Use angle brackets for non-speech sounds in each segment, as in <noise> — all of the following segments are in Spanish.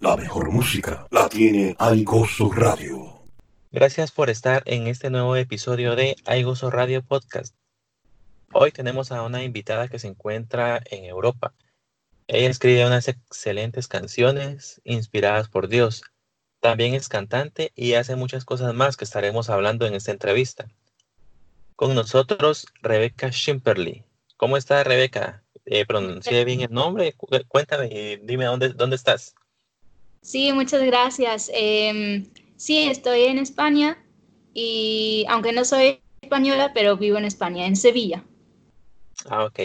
La mejor música la tiene Aigoso Radio. Gracias por estar en este nuevo episodio de Aigoso Radio Podcast. Hoy tenemos a una invitada que se encuentra en Europa. Ella escribe unas excelentes canciones inspiradas por Dios. También es cantante y hace muchas cosas más que estaremos hablando en esta entrevista. Con nosotros, Rebeca Schimperly. ¿Cómo está Rebeca? Eh, ¿Pronuncié bien el nombre? Cuéntame y dime dónde, dónde estás. Sí, muchas gracias. Em, sí, estoy en España y aunque no soy española, pero vivo en España, en Sevilla. Ah, ok.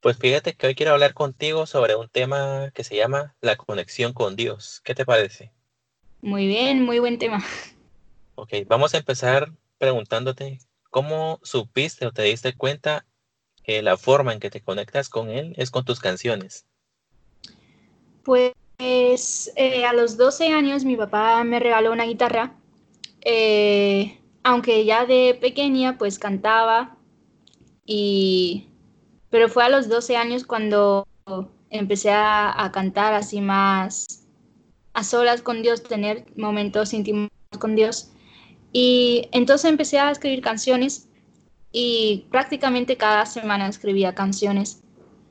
Pues fíjate que hoy quiero hablar contigo sobre un tema que se llama la conexión con Dios. ¿Qué te parece? Muy bien, muy buen tema. Ok, vamos a empezar preguntándote cómo supiste o te diste cuenta que la forma en que te conectas con Él es con tus canciones. Pues eh, a los 12 años mi papá me regaló una guitarra, eh, aunque ya de pequeña pues cantaba, y, pero fue a los 12 años cuando empecé a, a cantar así más a solas con Dios, tener momentos íntimos con Dios. Y entonces empecé a escribir canciones y prácticamente cada semana escribía canciones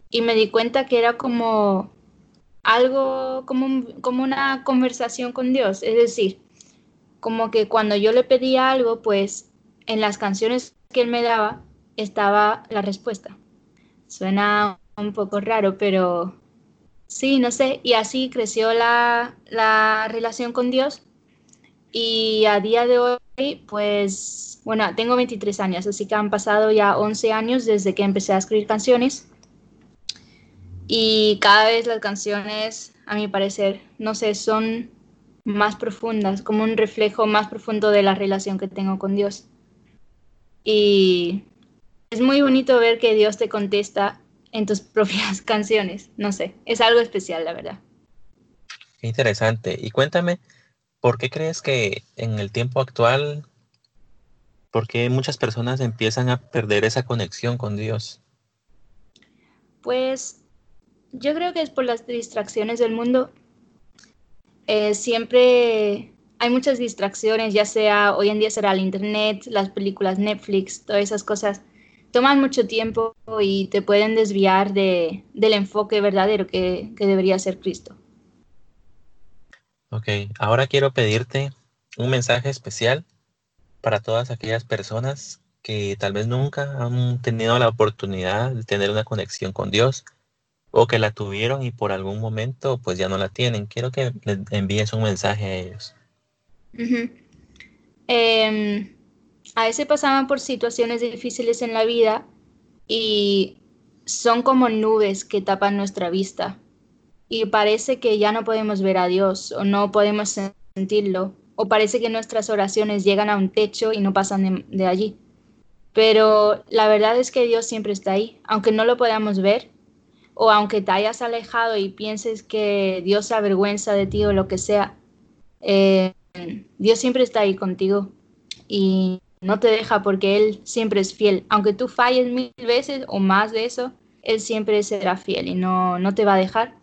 y me di cuenta que era como algo, como, como una conversación con Dios, es decir, como que cuando yo le pedía algo, pues en las canciones que él me daba estaba la respuesta. Suena un poco raro, pero sí, no sé, y así creció la, la relación con Dios y a día de hoy, pues, bueno, tengo 23 años, así que han pasado ya 11 años desde que empecé a escribir canciones. Y cada vez las canciones, a mi parecer, no sé, son más profundas, como un reflejo más profundo de la relación que tengo con Dios. Y es muy bonito ver que Dios te contesta en tus <laughs> propias canciones, no sé, es algo especial, la verdad. Qué interesante. Y cuéntame, ¿Por qué crees que en el tiempo actual, por qué muchas personas empiezan a perder esa conexión con Dios? Pues yo creo que es por las distracciones del mundo. Eh, siempre hay muchas distracciones, ya sea hoy en día será el Internet, las películas Netflix, todas esas cosas. Toman mucho tiempo y te pueden desviar de, del enfoque verdadero que, que debería ser Cristo. Ok, ahora quiero pedirte un mensaje especial para todas aquellas personas que tal vez nunca han tenido la oportunidad de tener una conexión con Dios o que la tuvieron y por algún momento pues ya no la tienen. Quiero que les envíes un mensaje a ellos. Em, a veces pasaban por situaciones difíciles en la vida y son como nubes que tapan nuestra vista y parece que ya no podemos ver a Dios o no podemos sentirlo o parece que nuestras oraciones llegan a un techo y no pasan de, allí. Pero la verdad es que Dios siempre está ahí, aunque no lo podamos ver o aunque te hayas alejado y pienses que Dios se avergüenza de ti o lo que sea, eh, Dios siempre está ahí contigo y no te deja porque Él siempre es fiel. Aunque tú falles mil veces o más de eso, Él siempre será fiel y no, no te va a dejar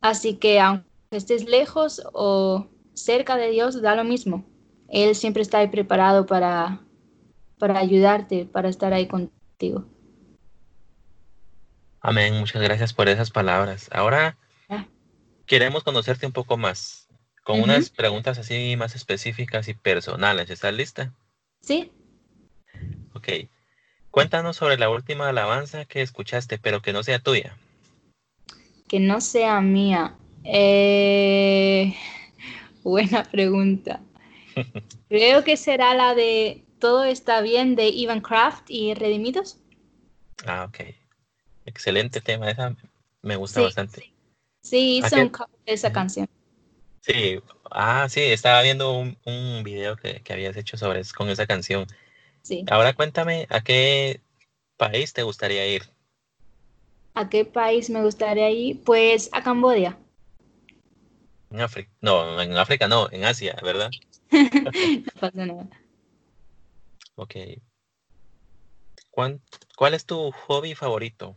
Así que aunque estés lejos o cerca de Dios, da lo mismo. Él siempre está ahí preparado para, para ayudarte, para estar ahí contigo. Amén, muchas gracias por esas palabras. Ahora queremos conocerte un poco más, con unas preguntas así más específicas y personales. ¿Estás lista? Sí. Ok. Cuéntanos sobre la última alabanza que escuchaste, pero que no sea tuya que no sea mía? Eh, <laughs> buena pregunta. <laughs> Creo que será la de Todo está bien de Ivan Kraft y Redimidos. Ah, ok. Excelente tema, esa me gusta bastante. Sí, hice un cover de esa canción. Sí, ah, sí, estaba viendo un, un video que, que, habías hecho sobre con esa canción. Sí. Ahora cuéntame, ¿a qué país te gustaría ir? ¿A qué país me gustaría ir? Pues a Cambodia. En África. No, en África no, en Asia, ¿verdad? <laughs> no pasa nada. Ok. ¿Cuál, es tu hobby favorito?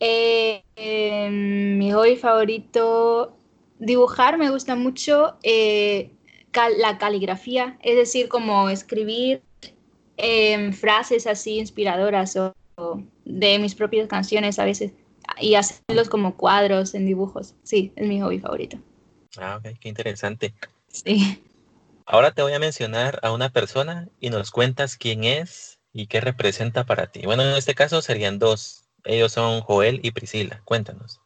Eh, em, mi hobby favorito dibujar me gusta mucho eh, la caligrafía, es decir, como escribir em, frases así inspiradoras o, de mis propias canciones a veces y hacerlos como cuadros en dibujos. Sí, es mi hobby favorito. Ah, ok, qué interesante. Sí. Ahora te voy a mencionar a una persona y nos cuentas quién es y qué representa para ti. Bueno, en este caso serían dos. Ellos son Joel y Priscila. Cuéntanos.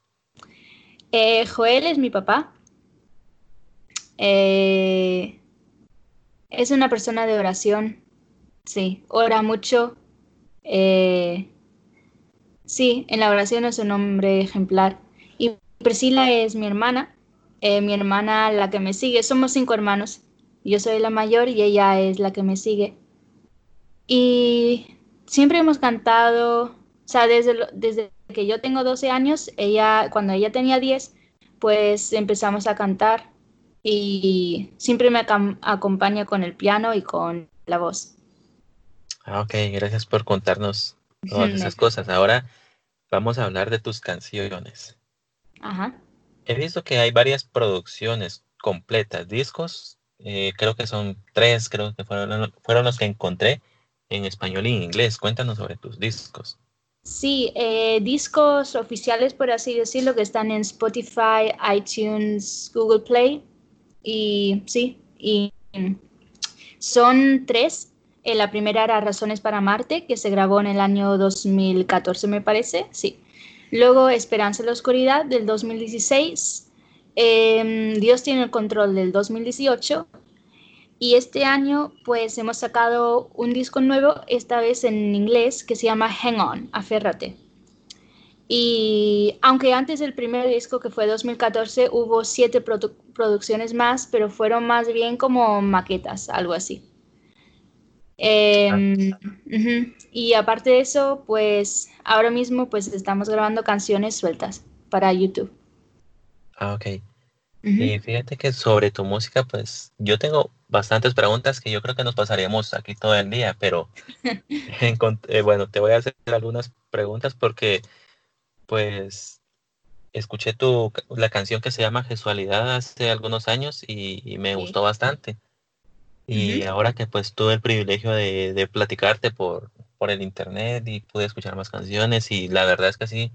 Eh, Joel es mi papá. Eh, es una persona de oración. Sí, ora mucho. Eh, sí, en la oración es un hombre ejemplar. Y Priscila es mi hermana. mi hermana, la que me sigue. Somos cinco hermanos. Yo soy la mayor y ella es la que me sigue. Y siempre hemos cantado, o sea, desde, desde que yo tengo 12 años, ella, cuando ella tenía 10, pues empezamos a cantar y siempre me acompaña con el piano y con la voz. Ah, ok, gracias por contarnos todas <laughs> esas cosas. Ahora vamos a hablar de tus canciones. Ajá. He visto que hay varias producciones completas, discos, eh, creo que son tres, creo que fueron, fueron los que encontré en español y en inglés. Cuéntanos sobre tus discos. Sí, eh, discos oficiales, por así decirlo, que están en Spotify, iTunes, Google Play. Y sí, y son tres. Eh, la primera era Razones para Marte, que se grabó en el año 2014, me parece. Sí. Luego Esperanza en la Oscuridad, del 2016. Em, Dios tiene el control, del 2018 y este año pues hemos sacado un disco nuevo, esta vez en inglés, que se llama Hang On, Aférrate. Y aunque antes del primer disco, que fue 2014, hubo siete producciones más, pero fueron más bien como maquetas, algo así. Em, y aparte de eso, pues ahora mismo pues estamos grabando canciones sueltas para YouTube. Ah, ok. Y fíjate que sobre tu música, pues yo tengo bastantes preguntas que yo creo que nos pasaríamos aquí todo el día, pero <laughs> eh, bueno, te voy a hacer algunas preguntas porque pues escuché tu, la canción que se llama Gesualidad hace algunos años y, me gustó bastante. Y ahora que pues tuve el privilegio de, de platicarte por, por el internet y pude escuchar más canciones y la verdad es que sí,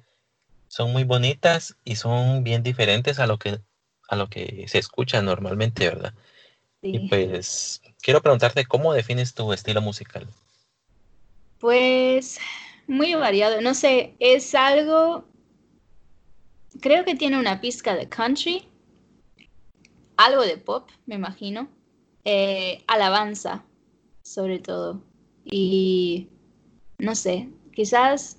son muy bonitas y son bien diferentes a lo que a lo que se escucha normalmente, ¿verdad? Y pues quiero preguntarte cómo defines tu estilo musical. Pues muy variado, no sé, es algo, creo que tiene una pizca de country, algo de pop, me imagino, eh, alabanza, sobre todo, y no sé, quizás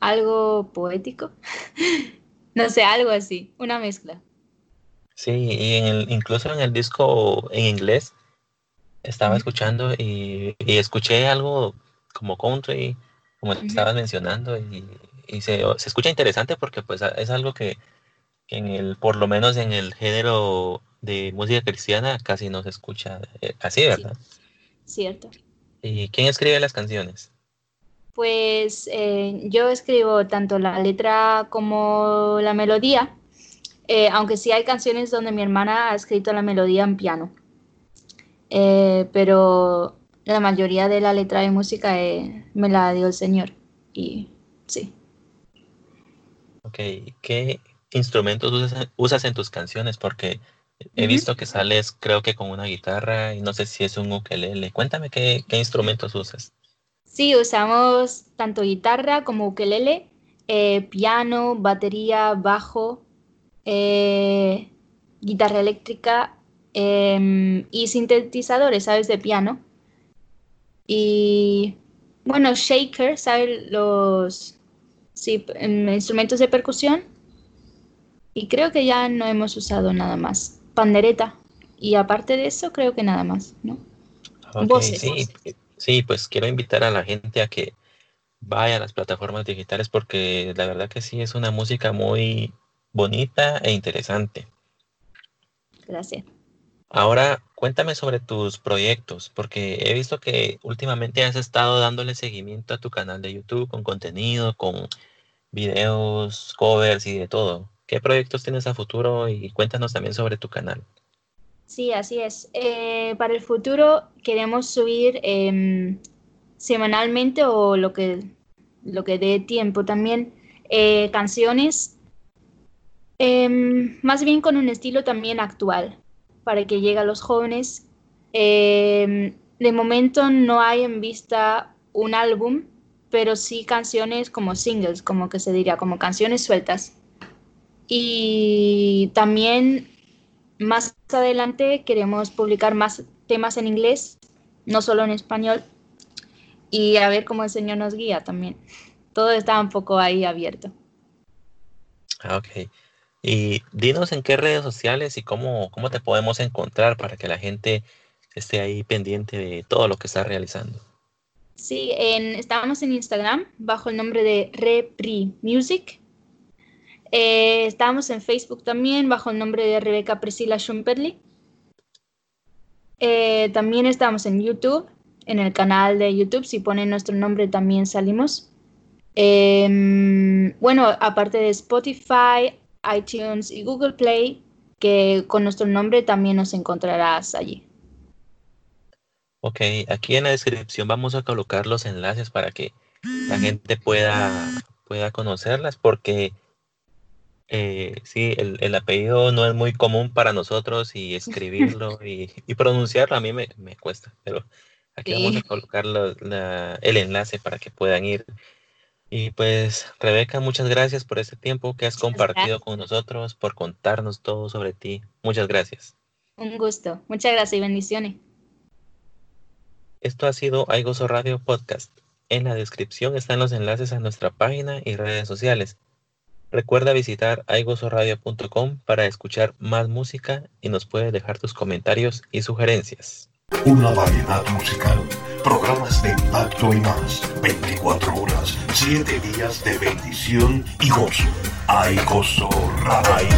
algo poético, <laughs> no sé, algo así, una mezcla. Sí, y en el, incluso en el disco en inglés estaba escuchando y, escuché algo como country, como estabas mencionando, y, se, escucha interesante porque pues es algo que, en el, por lo menos en el género de música cristiana casi no se escucha eh, así, ¿verdad? Cierto. ¿Y quién escribe las canciones? Pues eh, yo escribo tanto la letra como la melodía eh, aunque sí hay canciones donde mi hermana ha escrito la melodía en piano. Eh, pero la mayoría de la letra de música eh, me la dio el Señor. Y sí. Ok, ¿qué instrumentos usas, en tus canciones? Porque he visto que sales creo que con una guitarra y no sé si es un ukelele. Cuéntame qué, qué instrumentos usas. Sí, usamos tanto guitarra como ukelele, piano, batería, bajo, eh, guitarra eléctrica em, y sintetizadores, ¿sabes? De piano. Y bueno, shaker, ¿sabes? Los em, instrumentos de percusión. Y creo que ya no hemos usado nada más. Pandereta. Y aparte de eso, creo que nada más, ¿no? Sí, sí, pues quiero invitar a la gente a que vaya a las plataformas digitales porque la verdad que sí es una música muy bonita e interesante. Gracias. Ahora, cuéntame sobre tus proyectos, porque he visto que últimamente has estado dándole seguimiento a tu canal de YouTube con contenido, con videos, covers y de todo. ¿Qué proyectos tienes a futuro? Y cuéntanos también sobre tu canal. Sí, así es. Eh, para el futuro queremos subir em, semanalmente o lo que, lo que dé tiempo también eh, canciones, em, más bien con un estilo también actual, para que llegue a los jóvenes. Em, de momento no hay en vista un álbum, pero sí canciones como singles, como que se diría, como canciones sueltas. Y también más adelante queremos publicar más temas en inglés, no solo en español, y a ver cómo el Señor nos guía también. Todo está un poco ahí abierto. Ah, ok. Y dinos en qué redes sociales y cómo, cómo te podemos encontrar para que la gente esté ahí pendiente de todo lo que estás realizando. Sí, en, estamos en Instagram bajo el nombre de Repri Music. Eh, estamos en Facebook también bajo el nombre de Rebeca Priscila Schumperli. Eh, también estamos en YouTube, en el canal de YouTube. Si ponen nuestro nombre también salimos. Em, bueno, aparte de Spotify, iTunes y Google Play, que con nuestro nombre también nos encontrarás allí. Ok, aquí en la descripción vamos a colocar los enlaces para que la gente pueda, pueda conocerlas, porque eh, sí, el, apellido no es muy común para nosotros y <laughs> escribirlo y, pronunciarlo a mí me, cuesta, pero aquí vamos a colocar el enlace para que puedan ir. Y pues, Rebeca, muchas gracias por este tiempo que has compartido con nosotros, por contarnos todo sobre ti. Muchas gracias. Un gusto. Muchas gracias y bendiciones. Esto ha sido Aigoso Radio Podcast. En la descripción están los enlaces a nuestra página y redes sociales. Recuerda visitar aigosoradio.com para escuchar más música y nos puedes dejar tus comentarios y sugerencias. Una variedad musical, programas de impacto y más, 24 horas, 7 días de bendición y gozo. Aigoso Radio.